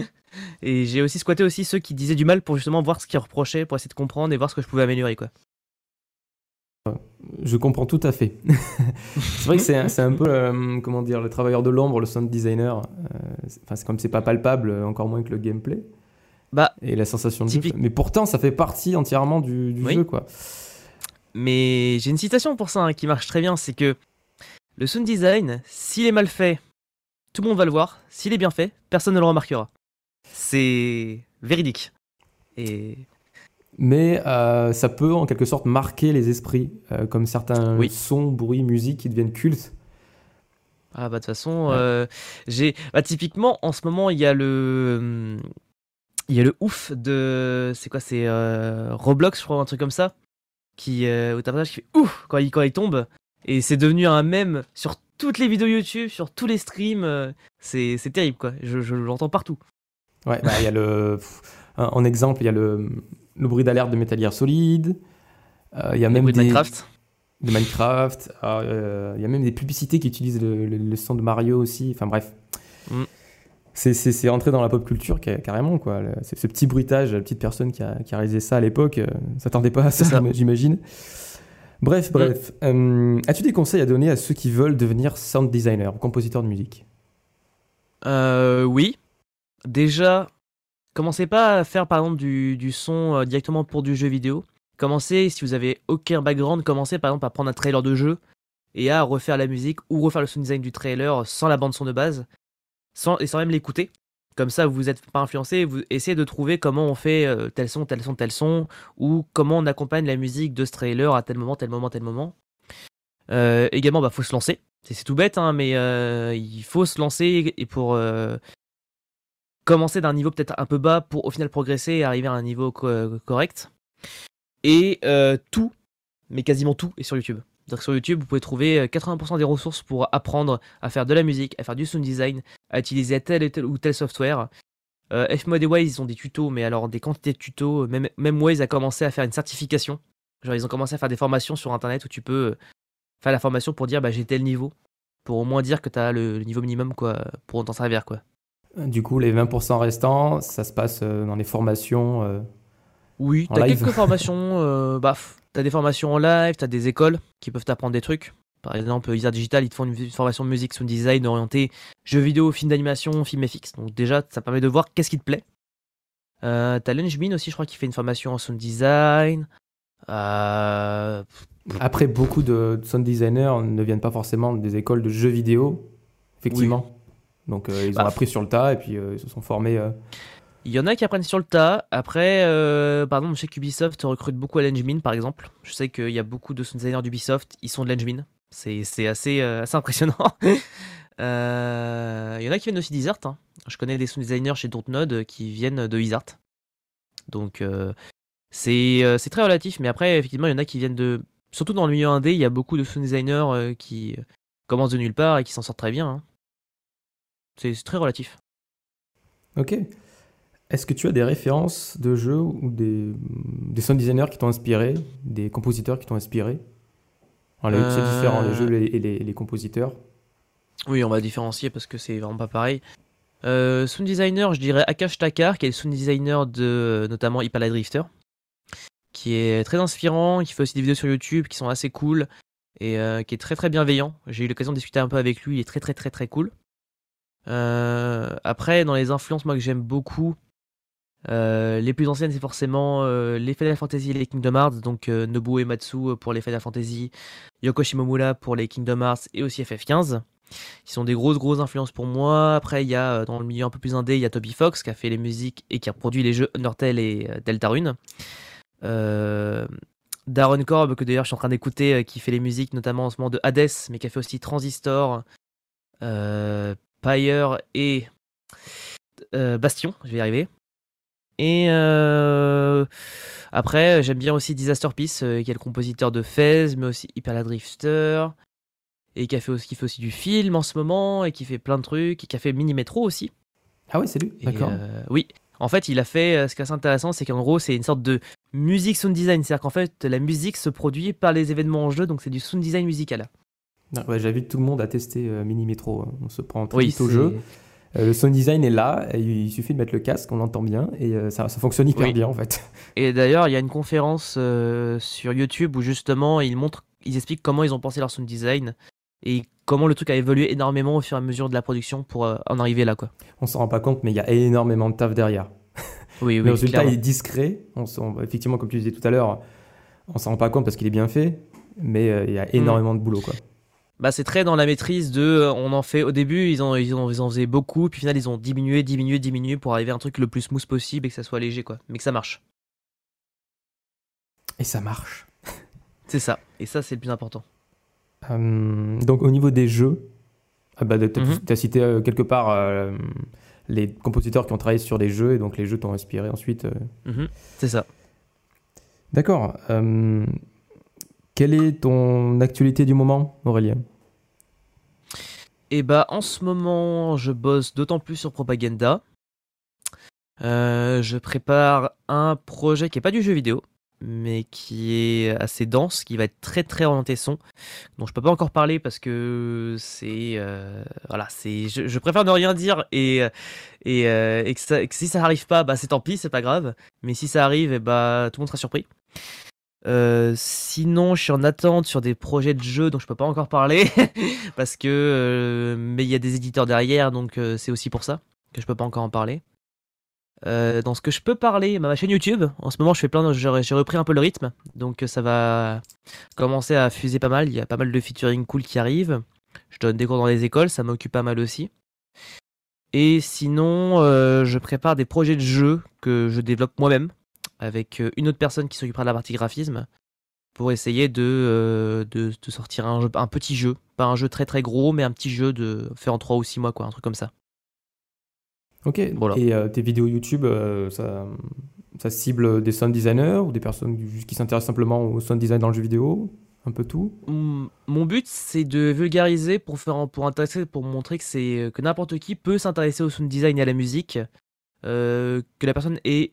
Et j'ai aussi squatté aussi ceux qui disaient du mal pour justement voir ce qu'ils reprochaient, pour essayer de comprendre et voir ce que je pouvais améliorer, quoi. Je comprends tout à fait. c'est vrai que c'est un, peu, euh, comment dire, le travailleur de l'ombre, le sound designer. Euh, Enfin, c'est comme c'est pas palpable, encore moins que le gameplay Bah, et la sensation de jeu. Typique. Mais pourtant, ça fait partie entièrement du, du Oui. jeu, quoi. mais j'ai une citation pour ça hein, qui marche très bien, c'est que le sound design, s'il est mal fait, tout le monde va le voir. S'il est bien fait, personne ne le remarquera. C'est véridique. Et Mais euh, ça peut en quelque sorte marquer les esprits, euh, comme certains Oui. sons, bruits, musique qui deviennent cultes. Ah bah de toute façon, Ouais. euh, j'ai bah, typiquement en ce moment il y a le hum, il y a le ouf de c'est quoi c'est euh, Roblox je crois un truc comme ça qui euh, t'as un personnage qui fait ouf quand il quand il tombe et c'est devenu un mème sur toutes les vidéos YouTube, sur tous les streams, euh, c'est c'est terrible quoi. Je, je l'entends partout. Ouais, bah, il y a le. En exemple, il y a le, le bruit d'alerte de Metal Gear Solid. euh, Il y a Les même bruits de des, Minecraft. de Minecraft. euh, Il y a même des publicités qui utilisent le, le- le son de Mario aussi. Enfin bref. Mm. C'est- rentré dans la pop culture ca- carrément. quoi. Ce, petit bruitage, la petite personne qui a, qui a réalisé ça à l'époque, euh, s'attendait pas à ça, ça. j'imagine. Bref, bref. Euh, As-tu des conseils à donner à ceux qui veulent devenir sound designer, compositeur de musique? Euh, oui. Déjà, commencez pas à faire par exemple du, du son euh, directement pour du jeu vidéo. Commencez, si vous avez aucun background, commencez par exemple à prendre un trailer de jeu et à refaire la musique ou refaire le sound design du trailer sans la bande son de base, sans, et sans même l'écouter. Comme ça, vous n'êtes pas influencé, vous essayez de trouver comment on fait euh, tel son, tel son, tel son, ou comment on accompagne la musique de ce trailer à tel moment, tel moment, tel moment. Euh, également, bah faut se lancer. C'est tout bête, hein, mais euh, il faut se lancer et pour commencer d'un niveau peut-être un peu bas pour au final progresser et arriver à un niveau co- correct. Et tout, mais quasiment tout, est sur YouTube. Donc sur YouTube, vous pouvez trouver euh, 80% des ressources pour apprendre à faire de la musique, à faire du sound design, à utiliser tel tel ou tel software. Euh, Fmod et Waze, ont des tutos, mais alors des quantités de tutos. Même, même Waze a commencé à faire une certification. Genre, ils ont commencé à faire des formations sur Internet où tu peux euh, faire la formation pour dire bah, j'ai tel niveau. Pour au moins dire que tu as le, niveau minimum quoi, pour t'en servir. quoi. Du coup, les 20% restants, ça se passe euh, dans les formations. Oui, t'as quelques formations. Euh, bah, t'as des formations en live, t'as des écoles qui peuvent t'apprendre des trucs. Par exemple, Isar Digital, ils te font une, formation de musique, sound design orientée jeux vidéo, film d'animation, film FX. Donc déjà, ça permet de voir qu'est-ce qui te plaît. Euh, t'as Lunchbean aussi, je crois, qui fait une formation en sound design. Euh, Après, beaucoup de sound designers ne viennent pas forcément des écoles de jeux vidéo, effectivement. Donc, euh, ils ont Bah, appris sur le tas et puis euh, ils se sont formés. Euh, Il y en a qui apprennent sur le tas. Après, euh, par exemple, chez Ubisoft recrute beaucoup à l'Engmin, par exemple. Je sais qu'il y a beaucoup de sound designers d'Ubisoft, ils sont de l'Engmin. C'est assez, euh, impressionnant. Euh, Il y en a qui viennent aussi d'Isart. hein. Je connais des sound designers chez Dontnod qui viennent de Isart. Donc, euh, c'est euh, très relatif. Mais après, effectivement, il y en a qui viennent de. Surtout dans le milieu indé, il y a beaucoup de sound designers euh, qui euh, commencent de nulle part et qui s'en sortent très bien. hein. C'est très relatif. Ok. Est-ce que tu as des références de jeux ou des, des sound designers qui t'ont inspiré, des compositeurs qui t'ont inspiré? Alors, C'est Euh, différent, les jeux et les, compositeurs. Oui, on va différencier parce que c'est vraiment pas pareil. Euh, sound designer, je dirais Akash Takar, qui est le sound designer de notamment Hyper Light Drifter, qui est très inspirant, qui fait aussi des vidéos sur YouTube qui sont assez cool et euh, qui est très très bienveillant. J'ai eu l'occasion de discuter un peu avec lui, il est très très très très cool. Euh, après, dans les influences, moi que j'aime beaucoup, euh, les plus anciennes, c'est forcément euh, les Final Fantasy et les Kingdom Hearts, donc euh, Nobuo Ematsu pour les Final Fantasy, Yoko Shimomura pour les Kingdom Hearts et aussi FF15 qui sont des grosses grosses influences pour moi. Après, il y a euh, dans le milieu un peu plus indé, il y a Toby Fox qui a fait les musiques et qui a produit les jeux Undertale et euh, Deltarune. Euh, Darren Korb, que d'ailleurs je suis en train d'écouter, euh, qui fait les musiques notamment en ce moment de Hades, mais qui a fait aussi Transistor, euh, Pyre et euh, Bastion, je vais y arriver. Et euh, après, j'aime bien aussi Disaster Peace, euh, qui est le compositeur de Fez, mais aussi Hyper la Drifter et qui a fait aussi, qui fait aussi du film en ce moment et qui fait plein de trucs et qui a fait Mini Metro aussi. Ah ouais, c'est lui D'accord. euh, oui, en fait, il a fait ce qui est assez intéressant, c'est qu'en gros, c'est une sorte de musique sound design, c'est-à-dire qu'en fait, la musique se produit par les événements en jeu, donc c'est du sound design musical. Ouais, J'invite tout le monde à tester Mini Metro. hein. On se prend très Oui, vite au jeu. Euh, le sound design est là, il suffit de mettre le casque, on entend bien, et euh, ça, ça fonctionne hyper Oui. bien en fait. Et d'ailleurs, il y a une conférence euh, sur YouTube où justement, ils montrent, ils expliquent comment ils ont pensé leur sound design et comment le truc a évolué énormément au fur et à mesure de la production pour en arriver là, quoi. On s'en rend pas compte, mais il y a énormément de taf derrière. Oui, le résultat clairement. est discret. On effectivement, comme tu disais tout à l'heure, on s'en rend pas compte parce qu'il est bien fait, mais il Mm. y a énormément de boulot. Quoi. Bah, c'est très dans la maîtrise de. euh, On en fait au début, ils en, ils en, ils en faisaient beaucoup, puis au final, ils ont diminué, diminué, diminué pour arriver à un truc le plus smooth possible et que ça soit léger, quoi. Mais que ça marche. Et ça marche. C'est ça. Et ça, c'est le plus important. Euh, donc au niveau des jeux, ah bah, tu Mhm. as cité euh, quelque part euh, les compositeurs qui ont travaillé sur les jeux, et donc les jeux t'ont inspiré ensuite. Mhm. C'est ça. D'accord. Euh, quelle est ton actualité du moment, Aurélien? Et bah, en ce moment, je bosse d'autant plus sur Propaganda. Euh, je prépare un projet qui est pas du jeu vidéo, mais qui est assez dense, qui va être très très orienté son, dont je peux pas encore parler parce que c'est euh, voilà, je, préfère ne rien dire euh, et que, si ça arrive pas, bah c'est tant pis, c'est pas grave. Mais si ça arrive, et bah tout le monde sera surpris. Euh, sinon, je suis en attente sur des projets de jeux dont je peux pas encore parler parce que euh, mais il y a des éditeurs derrière, donc euh, c'est aussi pour ça que je peux pas encore en parler. Dans ce que je peux parler, ma chaîne YouTube, en ce moment je fais plein, j'ai repris un peu le rythme, donc ça va commencer à fuser pas mal. Il y a pas mal de featuring cool qui arrivent. Je donne des cours dans les écoles, ça m'occupe pas mal aussi. Et sinon, je prépare des projets de jeux que je développe moi-même avec euh, une autre personne qui s'occupera de la partie graphisme pour essayer de, de, sortir un, un, petit jeu. Pas un jeu très très gros, mais un petit jeu de faire en 3 ou 6 mois, quoi, un truc comme ça. Ok. Voilà. Et euh, tes vidéos YouTube, euh, ça, ça, cible des sound designers ou des personnes qui s'intéressent simplement au sound design dans le jeu vidéo? Un peu tout? Mon but, c'est de vulgariser pour, faire, pour, intéresser, pour montrer que, c'est, que n'importe qui peut s'intéresser au sound design et à la musique. Euh, que la personne ait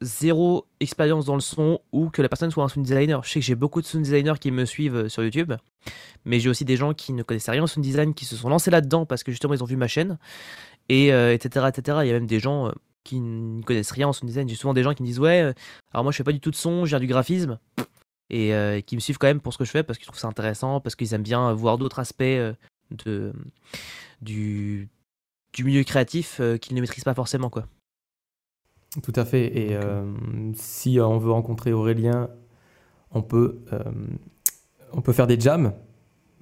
zéro expérience dans le son ou que la personne soit un sound designer. Je sais que j'ai beaucoup de sound designers qui me suivent sur YouTube, mais j'ai aussi des gens qui ne connaissaient rien au sound design qui se sont lancés là-dedans parce que justement ils ont vu ma chaîne et etc., euh, etc. Il y a même des gens euh, qui ne connaissent rien en sound design. J'ai souvent des gens qui me disent ouais, euh, alors moi je fais pas du tout de son, viens du graphisme et qui me suivent quand même pour ce que je fais parce qu'ils trouvent ça intéressant, parce qu'ils aiment bien voir d'autres aspects de du, du milieu créatif qu'ils ne maîtrisent pas forcément quoi. Tout à fait. Et si on veut rencontrer Aurélien, on peut on peut faire des jams,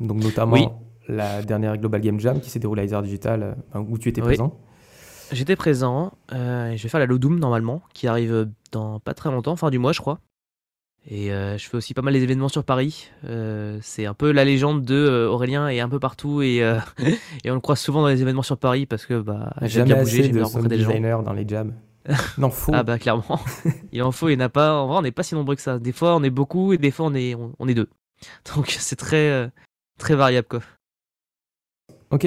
donc notamment la dernière Global Game Jam qui s'est déroulée à Isar Digital, euh, où tu étais présent. J'étais présent. Euh, je vais faire la Lodoom normalement, qui arrive dans pas très longtemps, fin du mois, je crois. Et euh, je fais aussi pas mal d'événements sur Paris. c'est un peu la légende de Aurélien est un peu partout et, et on le croise souvent dans les événements sur Paris parce que bah, j'aime bien bouger, j'aime bien rencontrer des gens. dans les jams. Il en faut. ah bah clairement. il en faut, il n'y en a pas. En vrai, on n'est pas si nombreux que ça. Des fois, on est beaucoup et des fois, on est, on est deux. Donc c'est très, très variable quoi. Ok.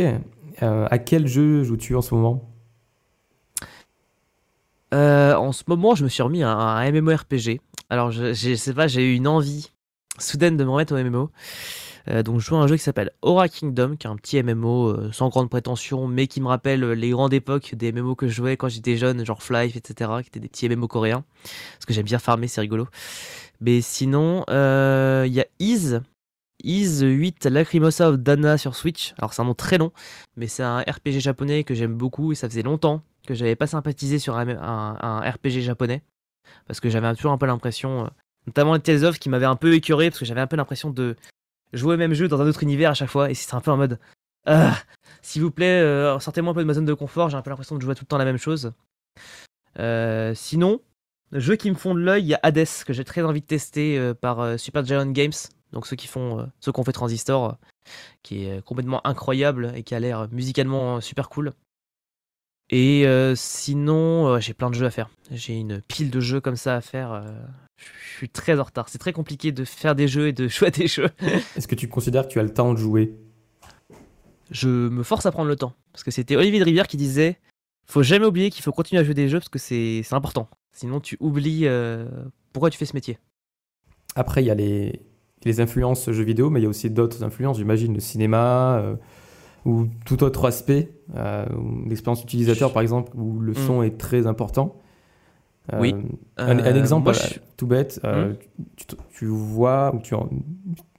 Euh, à quel jeu joues-tu en ce moment? Euh, En ce moment, je me suis remis à un, MMORPG. Alors, je, sais pas, j'ai eu une envie soudaine de me remettre au MMO. Euh, donc, je joue à un jeu qui s'appelle Aura Kingdom, qui est un petit MMO sans grande prétention, mais qui me rappelle les grandes époques des MMO que je jouais quand j'étais jeune, genre Flife, etc., qui étaient des petits MMO coréens. Parce que j'aime bien farmer, c'est rigolo. Mais sinon, il y a Ease, Is 8 Lacrimosa of Dana sur Switch. Alors c'est un nom très long, mais c'est un RPG japonais que j'aime beaucoup et ça faisait longtemps que j'avais pas sympathisé sur un, RPG japonais parce que j'avais toujours un peu l'impression, euh, notamment les Tales of qui m'avait un peu écœuré parce que j'avais un peu l'impression de jouer au même jeu dans un autre univers à chaque fois et c'était un peu en mode ah, s'il vous plaît euh, sortez-moi un peu de ma zone de confort, j'ai un peu l'impression de jouer tout le temps la même chose. Euh, sinon, jeu qui me font de l'œil, il y a Hades que j'ai très envie de tester par Super Giant Games donc ceux qui font, euh, ceux qu'on fait Transistor, euh, qui est complètement incroyable et qui a l'air musicalement super cool. Et euh, sinon, j'ai plein de jeux à faire. J'ai une pile de jeux comme ça à faire. je suis très en retard. C'est très compliqué de faire des jeux et de jouer des jeux. Est-ce que tu considères que tu as le temps de jouer? Je me force à prendre le temps. Parce que c'était Olivier de Rivière qui disait faut jamais oublier qu'il faut continuer à jouer des jeux parce que c'est important. Sinon, tu oublies pourquoi tu fais ce métier. Après, il y a les, les influences jeux vidéo, mais il y a aussi d'autres influences, j'imagine, le cinéma euh, ou tout autre aspect, euh, l'expérience utilisateur par exemple, où le mm. son est très important. Euh, oui. Un, exemple tout bête, mm. tu, vois ou tu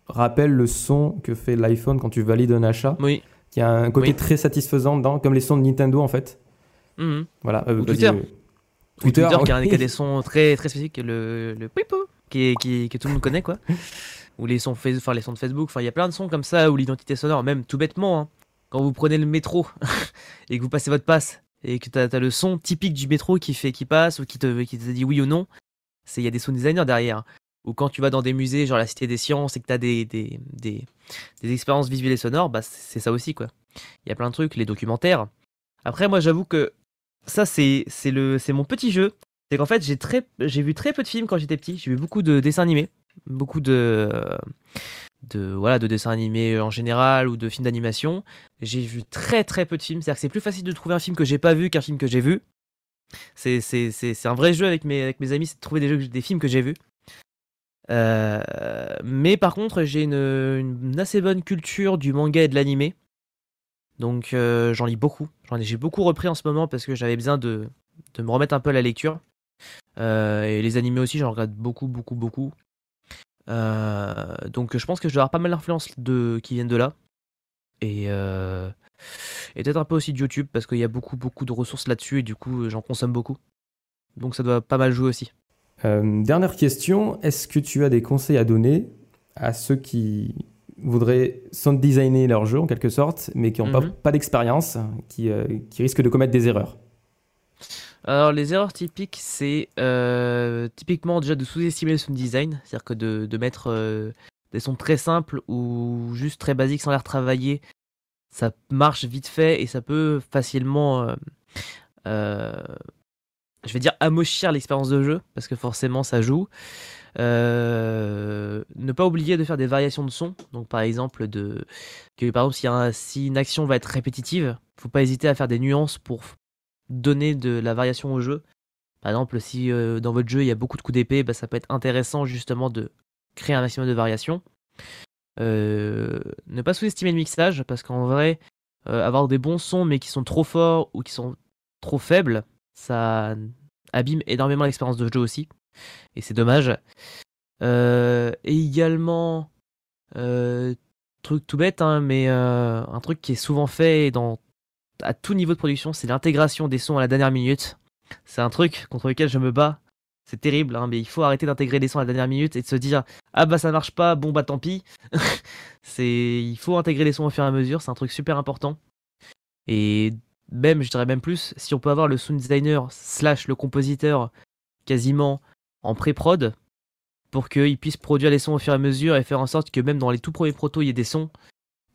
rappelles le son que fait l'iPhone quand tu valides un achat, oui. qui a un côté très satisfaisant, dans, comme les sons de Nintendo en fait. Mm. Voilà. Twitter. Twitter, qui, a, des sons très, très spécifiques, le, le qui, qui, que tout le monde connaît, quoi ou les sons, enfin, les sons de Facebook. Enfin, il y a plein de sons comme ça, ou l'identité sonore, même tout bêtement, hein. Quand vous prenez le métro et que vous passez votre passe et que tu as, le son typique du métro qui fait qui passe ou qui te, qui te dit oui ou non, il y a des sound designers derrière. Ou quand tu vas dans des musées, genre la Cité des Sciences, et que tu as des, des, des, des, expériences visuelles et sonores, bah, c'est ça aussi, quoi. Il y a plein de trucs, les documentaires. Après, moi, j'avoue que ça, c'est mon petit jeu. C'est qu'en fait, j'ai vu très peu de films quand j'étais petit. J'ai vu beaucoup de dessins animés beaucoup de, de, voilà, de dessins animés en général ou de films d'animation. J'ai vu très très peu de films. C'est-à-dire que c'est plus facile de trouver un film que j'ai pas vu qu'un film que j'ai vu. C'est, un vrai jeu avec mes, avec mes amis, c'est de trouver des, des films que j'ai vus. Euh, mais par contre, j'ai une, assez bonne culture du manga et de l'animé. Donc euh, j'en lis beaucoup. J'en ai, j'ai beaucoup repris en ce moment parce que j'avais besoin de, de me remettre un peu à la lecture. Euh, et les animés aussi, j'en regarde beaucoup, beaucoup, beaucoup. Euh, donc je pense que je dois avoir pas mal d'influences de, qui viennent de là. Et, euh, et peut-être un peu aussi de YouTube parce qu'il y a beaucoup beaucoup de ressources là-dessus et du coup j'en consomme beaucoup. Donc ça doit pas mal jouer aussi. Euh, dernière question, est-ce que tu as des conseils à donner à ceux qui voudraient sound designer leur jeu en quelque sorte, mais qui n'ont pas, Mhm. pas d'expérience, qui, euh, qui risquent de commettre des erreurs? Alors les erreurs typiques, c'est euh, typiquement déjà de sous-estimer le sound design, c'est-à-dire que de, mettre euh, des sons très simples ou juste très basiques sans l'air travaillé, ça marche vite fait et ça peut facilement, euh, je vais dire, amochir l'expérience de jeu, parce que forcément ça joue. Ne pas oublier de faire des variations de son, donc par exemple, par exemple si, si une action va être répétitive, faut pas hésiter à faire des nuances pour donner de la variation au jeu. Par exemple, si euh, dans votre jeu il y a beaucoup de coups d'épée, bah, ça peut être intéressant justement de créer un maximum de variations. Euh, ne pas sous-estimer le mixage, parce qu'en vrai, euh, avoir des bons sons mais qui sont trop forts ou qui sont trop faibles, ça abîme énormément l'expérience de jeu aussi. Et c'est dommage. Et également, euh, truc tout bête, hein, mais un truc qui est souvent fait dans à tout niveau de production, c'est l'intégration des sons à la dernière minute. C'est un truc contre lequel je me bats. C'est terrible, hein, mais il faut arrêter d'intégrer des sons à la dernière minute et de se dire ah bah ça marche pas, bon bah tant pis. c'est il faut intégrer les sons au fur et à mesure, c'est un truc super important. Et même, je dirais même plus, si on peut avoir le sound designer slash le compositeur quasiment en pré-prod pour qu'il puisse produire les sons au fur et à mesure et faire en sorte que même dans les tout premiers protos il y ait des sons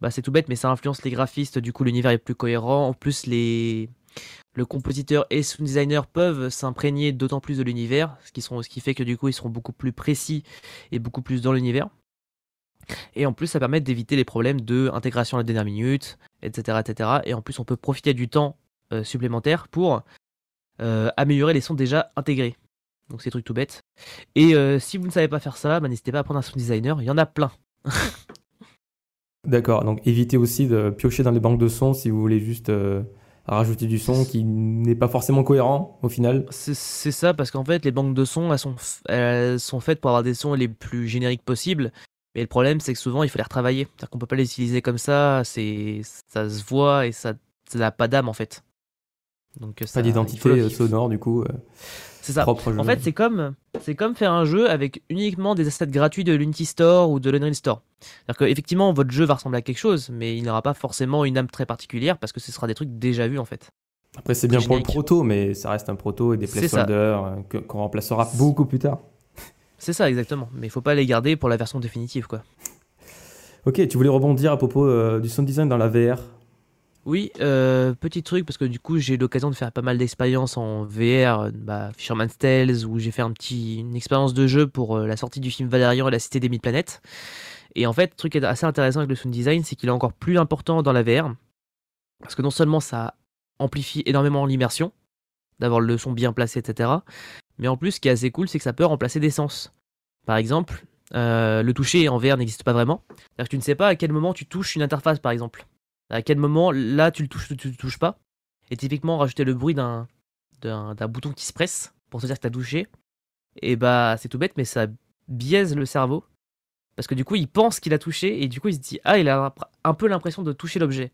bah c'est tout bête, mais ça influence les graphistes, du coup l'univers est plus cohérent. En plus, les... le compositeur et sound designer peuvent s'imprégner d'autant plus de l'univers, ce qui, fait que du coup ils seront beaucoup plus précis et beaucoup plus dans l'univers. Et en plus, ça permet d'éviter les problèmes de intégration à la dernière minute, etc. etc. Et en plus, on peut profiter du temps euh, supplémentaire pour euh, améliorer les sons déjà intégrés. Donc c'est des tout bêtes. Et euh, si vous ne savez pas faire ça, bah, n'hésitez pas à prendre un sound designer, il y en a plein. D'accord, donc évitez aussi de piocher dans les banques de sons si vous voulez juste euh, rajouter du son qui n'est pas forcément cohérent au final. C'est ça, parce qu'en fait, les banques de sons, elles sont, f- elles sont faites pour avoir des sons les plus génériques possibles. Mais le problème, c'est que souvent, il faut les retravailler. C'est-à-dire qu'on peut pas les utiliser comme ça, ça se voit et ça ça n'a pas d'âme, en fait. Donc, ça- Pas d'identité euh, sonore du coup, euh, C'est ça. propre au jeu. En fait, c'est comme, c'est comme faire un jeu avec uniquement des assets gratuits de l'Unity Store ou de l'Unreal Store. C'est-à-dire qu'effectivement, votre jeu va ressembler à quelque chose, mais il n'aura pas forcément une âme très particulière parce que ce sera des trucs déjà vus, en fait. Après c'est bien pour le proto, mais ça reste un proto et des C'est ça. placeholders euh, qu'on remplacera beaucoup plus tard. C'est ça, exactement. Mais il faut pas les garder pour la version définitive, quoi. Ok, tu voulais rebondir à propos euh, du sound design dans la VR Oui, euh, petit truc, parce que du coup, j'ai eu l'occasion de faire pas mal d'expériences en VR, bah, Fisherman's Tales, où j'ai fait un petit, une expérience de jeu pour euh, la sortie du film Valérian et la Cité des Mille Planètes. Et en fait, le truc assez intéressant avec le sound design, c'est qu'il est encore plus important dans la VR, parce que non seulement ça amplifie énormément l'immersion, d'avoir le son bien placé, etc., mais en plus, ce qui est assez cool, c'est que ça peut remplacer des sens. Par exemple, euh, le toucher en VR n'existe pas vraiment. C'est-à-dire que tu ne sais pas à quel moment tu touches une interface, par exemple. À quel moment, là, tu le touches ou tu le touches pas? Et typiquement, rajouter le bruit d'un, d'un, bouton qui se presse pour te dire que tu as touché, et bah, c'est tout bête, mais ça biaise le cerveau. Parce que du coup, il pense qu'il a touché, et du coup, il se dit, ah, il a un peu l'impression de toucher l'objet.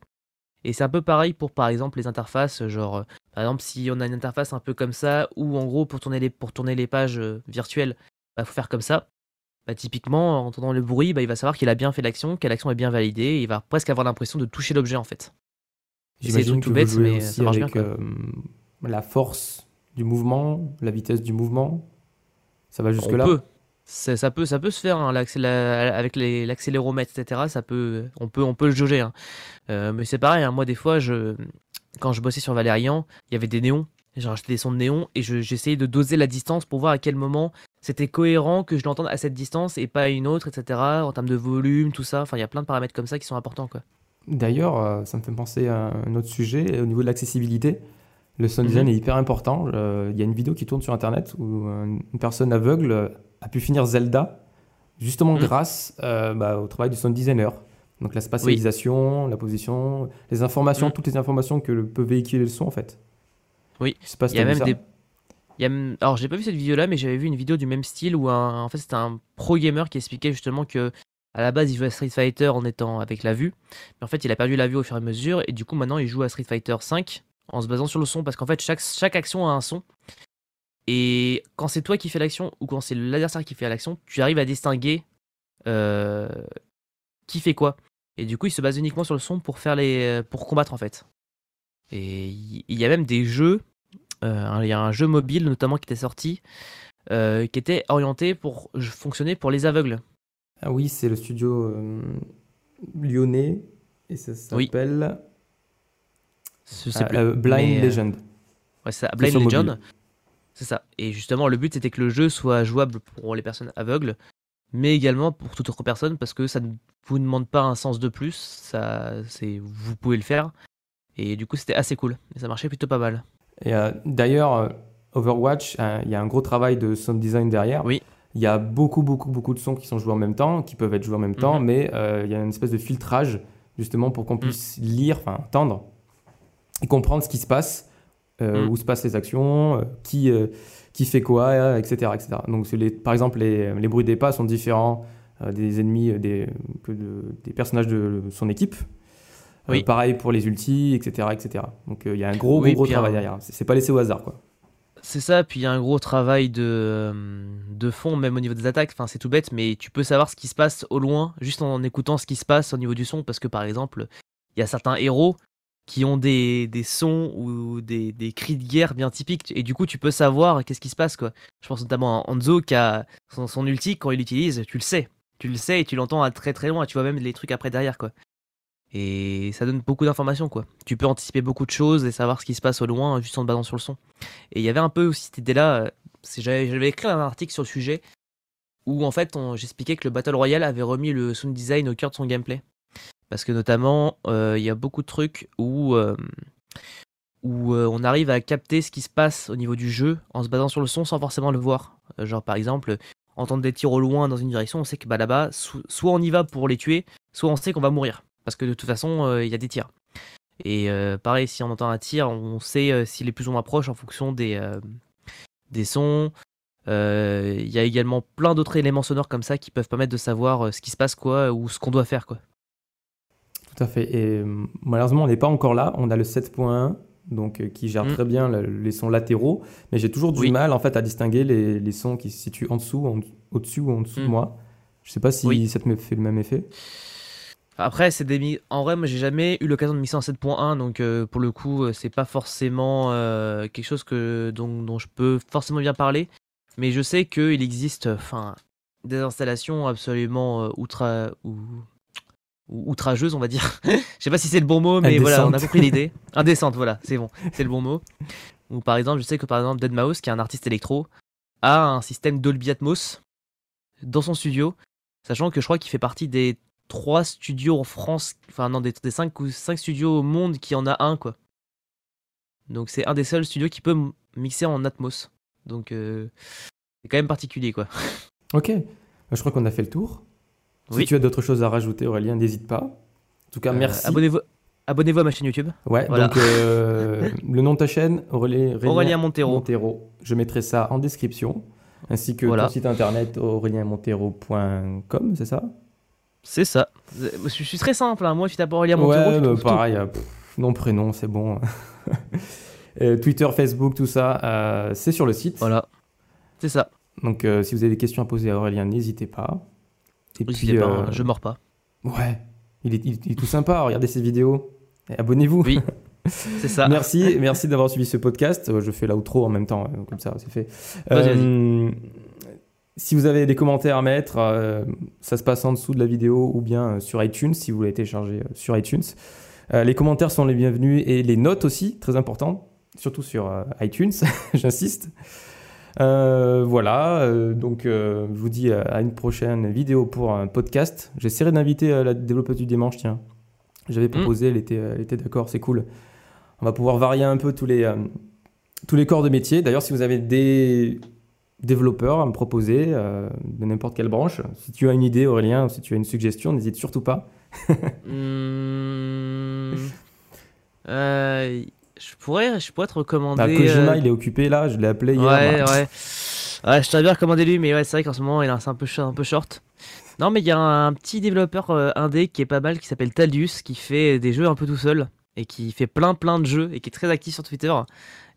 Et c'est un peu pareil pour, par exemple, les interfaces, genre, euh, par exemple, si on a une interface un peu comme ça, ou en gros, pour tourner les, pour tourner les pages euh, virtuelles, bah, faut faire comme ça. Bah, typiquement, en entendant le bruit, bah, il va savoir qu'il a bien fait l'action, que l'action est bien validée, et il va presque avoir l'impression de toucher l'objet en fait. J'imagine que tout jouez mais ça marche bien. avec Quoi. euh, la force du mouvement, la vitesse du mouvement. Ça va On jusque là peut. Ça peut, ça peut se faire hein, la- avec les- l'accéléromètre, etc. Ça peut, on peut, on peut le jauger. hein. Euh, mais c'est pareil. hein, moi, des fois, je, quand je bossais sur Valérian, il y avait des néons. J'ai rajouté des sons de néons et je- j'essayais de doser la distance pour voir à quel moment c'était cohérent que je l'entende à cette distance et pas à une autre, etc. En termes de volume, tout ça. Enfin, il y a plein de paramètres comme ça qui sont importants, quoi. D'ailleurs, euh, ça me fait penser à un autre sujet, au niveau de l'accessibilité. Le sound Mhm. design est hyper important. Euh, Il y a une vidéo qui tourne sur Internet où une personne aveugle a pu finir Zelda, justement Mhm. grâce euh, bah, au travail du sound designer. Donc la spatialisation, la position, les informations, Mhm. toutes les informations que peut véhiculer le son en fait. Oui. Il y a même des. y a Alors, j'ai pas vu cette vidéo-là, mais j'avais vu une vidéo du même style où un... en fait, c'était un pro gamer qui expliquait justement que à la base, il jouait à Street Fighter en étant avec la vue, mais en fait, il a perdu la vue au fur et à mesure, et du coup, maintenant, il joue à Street Fighter 5 en se basant sur le son, parce qu'en fait, chaque, chaque action a un son. Et quand c'est toi qui fais l'action ou quand c'est l'adversaire qui fait l'action, tu arrives à distinguer euh, qui fait quoi. Et du coup, il se base uniquement sur le son pour faire les, pour combattre en fait. Et il y a même des jeux. Euh, il y a un jeu mobile notamment qui était sorti, euh, qui était orienté pour fonctionner pour les aveugles. Ah oui, c'est le studio euh, lyonnais et ça Oui. s'appelle euh, euh, Blind Mais, Legend. Ouais, c'est ça, Blind Legend. mobile. C'est ça. Et justement, le but c'était que le jeu soit jouable pour les personnes aveugles, mais également pour toute autre personne parce que ça ne vous demande pas un sens de plus. Ça, c'est vous pouvez le faire. Et du coup, c'était assez cool. Et ça marchait plutôt pas mal. Et euh, d'ailleurs, euh, Overwatch, euh, il y a un gros travail de sound design derrière. Oui. Il y a beaucoup, beaucoup, beaucoup de sons qui sont joués en même temps, qui peuvent être joués en même temps, Mhm. mais il y a une espèce de filtrage justement pour qu'on Mm. puisse lire, enfin entendre et comprendre ce qui se passe, euh, Mm. où se passent les actions, euh, qui, euh, qui fait quoi, etc., etc. Donc, les, par exemple, les, les bruits des pas sont différents des ennemis des, que de- des personnages de son équipe. Euh, Oui. pareil pour les ultis, etc., etc. Donc, euh, il y a un gros, Oui, gros, gros travail un- derrière. C'est pas laissé au hasard, quoi. C'est ça, puis il y a un gros travail de, euh, de fond, même au niveau des attaques. Enfin, c'est tout bête, mais tu peux savoir ce qui se passe au loin, juste en écoutant ce qui se passe au niveau du son. Parce que par exemple, il y a certains héros qui ont des, des sons ou des, des cris de guerre bien typiques. Et du coup, tu peux savoir qu'est-ce qui se passe, quoi. Je pense notamment à Hanzo qui a son, son ulti, quand il l'utilise, tu le sais. Tu le sais et tu l'entends à très très loin. Et tu vois même les trucs après derrière, quoi. Et ça donne beaucoup d'informations, quoi. Tu peux anticiper beaucoup de choses et savoir ce qui se passe au loin juste en te basant sur le son. Et il y avait un peu aussi cette idée-là. euh, J'avais écrit un article sur le sujet où en fait j'expliquais que le Battle Royale avait remis le sound design au cœur de son gameplay. Parce que notamment, euh, il y a beaucoup de trucs où, euh, on arrive à capter ce qui se passe au niveau du jeu en se basant sur le son sans forcément le voir. Genre par exemple, entendre des tirs au loin dans une direction, on sait que bah, là-bas, so- soit on y va pour les tuer, soit on sait qu'on va mourir. Parce que de toute façon, euh, il y a des tirs. Et euh, pareil, si on entend un tir, on sait euh, s'il est plus ou moins proche en fonction des, des sons. Il y a également plein d'autres éléments sonores comme ça qui peuvent permettre de savoir ce qui se passe quoi ou ce qu'on doit faire quoi. Tout à fait. Et euh, malheureusement, on n'est pas encore là. On a le 7.1, donc euh, qui gère Mm. très bien le- les sons latéraux, mais j'ai toujours du Oui. mal en fait à distinguer les, les sons qui se situent en dessous, au-dessus ou en dessous de Mm. moi. Je sais pas si Oui. ça te fait le même effet. Après, c'est des mi- en vrai, moi j'ai jamais eu l'occasion de mixer en 7.1, donc euh, pour le coup, euh, c'est pas forcément euh, quelque chose que, dont, dont je peux forcément bien parler. Mais je sais qu'il existe enfin, des installations absolument outra, ou, ou outrageuses, on va dire. Je sais pas si c'est le bon mot, mais voilà, on a compris l'idée. Indécente, voilà, c'est bon, c'est le bon mot. Ou par exemple, je sais que par exemple, Deadmau5, qui est un artiste électro, a un système Dolby Atmos dans son studio, sachant que je crois qu'il fait partie des trois studios en France, enfin non, des, des cinq, ou cinq studios au monde qui en a un, quoi. Donc c'est un des seuls studios qui peut mixer en Atmos. Donc euh, c'est quand même particulier, quoi. Ok. Euh, Je crois qu'on a fait le tour. Si tu as d'autres choses à rajouter, Aurélien, n'hésite pas. En tout cas, Euh, merci. Abonnez-vous abonnez-vous à ma chaîne YouTube. Ouais, Voilà. donc euh, le nom de ta chaîne, Aurélien, Aurélien Montero. Montero. Je mettrai ça en description, ainsi que Voilà. ton site internet aurélienmontero.com, c'est ça? C'est ça. Je suis très simple, hein. moi, si tapes Aurélien Montero, Ouais, bah, pareil, euh, pff, nom, prénom, c'est bon. Euh, Twitter, Facebook, tout ça, euh, c'est sur le site. Voilà. C'est ça. Donc euh, si vous avez des questions à poser à Aurélien, n'hésitez pas. Et N'hésitez pas, euh, hein, je mords pas. Ouais, il est, il- il est tout sympa, regardez ses vidéos. Abonnez-vous. Oui. C'est ça. Merci, merci d'avoir suivi ce podcast. Je fais l'outro en même temps, comme ça, c'est fait. Vas-y, Euh, si vous avez des commentaires à mettre, euh, ça se passe en dessous de la vidéo ou bien euh, sur iTunes, si vous voulez télécharger euh, sur iTunes. Euh, les commentaires sont les bienvenus et les notes aussi, très important, surtout sur euh, iTunes, j'insiste. Voilà, donc je vous dis à une prochaine vidéo pour un podcast. J'essaierai d'inviter la développeuse du dimanche, tiens. J'avais proposé, elle était, elle était d'accord, c'est cool. On va pouvoir varier un peu tous les, tous les corps de métier. D'ailleurs, si vous avez des développeurs à me proposer euh, de n'importe quelle branche, si tu as une idée, Aurélien, ou si tu as une suggestion, n'hésite surtout pas. Hmm. Euh, je pourrais, je pourrais te recommander. Ah, Kojima, euh, il est occupé là, je l'ai appelé hier. Ouais, bah, ouais. Ouais, je t'avais bien recommandé lui, mais ouais, c'est vrai qu'en ce moment, il est un peu, un peu short. Non, mais il y a un, petit développeur indé qui est pas mal, qui s'appelle Talius, qui fait des jeux un peu tout seul. et qui fait plein plein de jeux et qui est très actif sur Twitter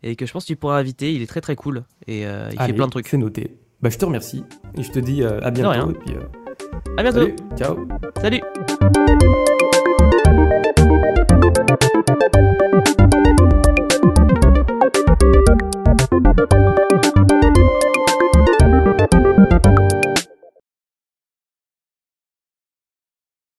et que je pense que tu pourrais inviter. Il est très très cool et euh, il fait plein de trucs. C'est noté. Bah, je te remercie et je te dis euh, à bientôt. Et puis, à bientôt. Salut, ciao. Salut.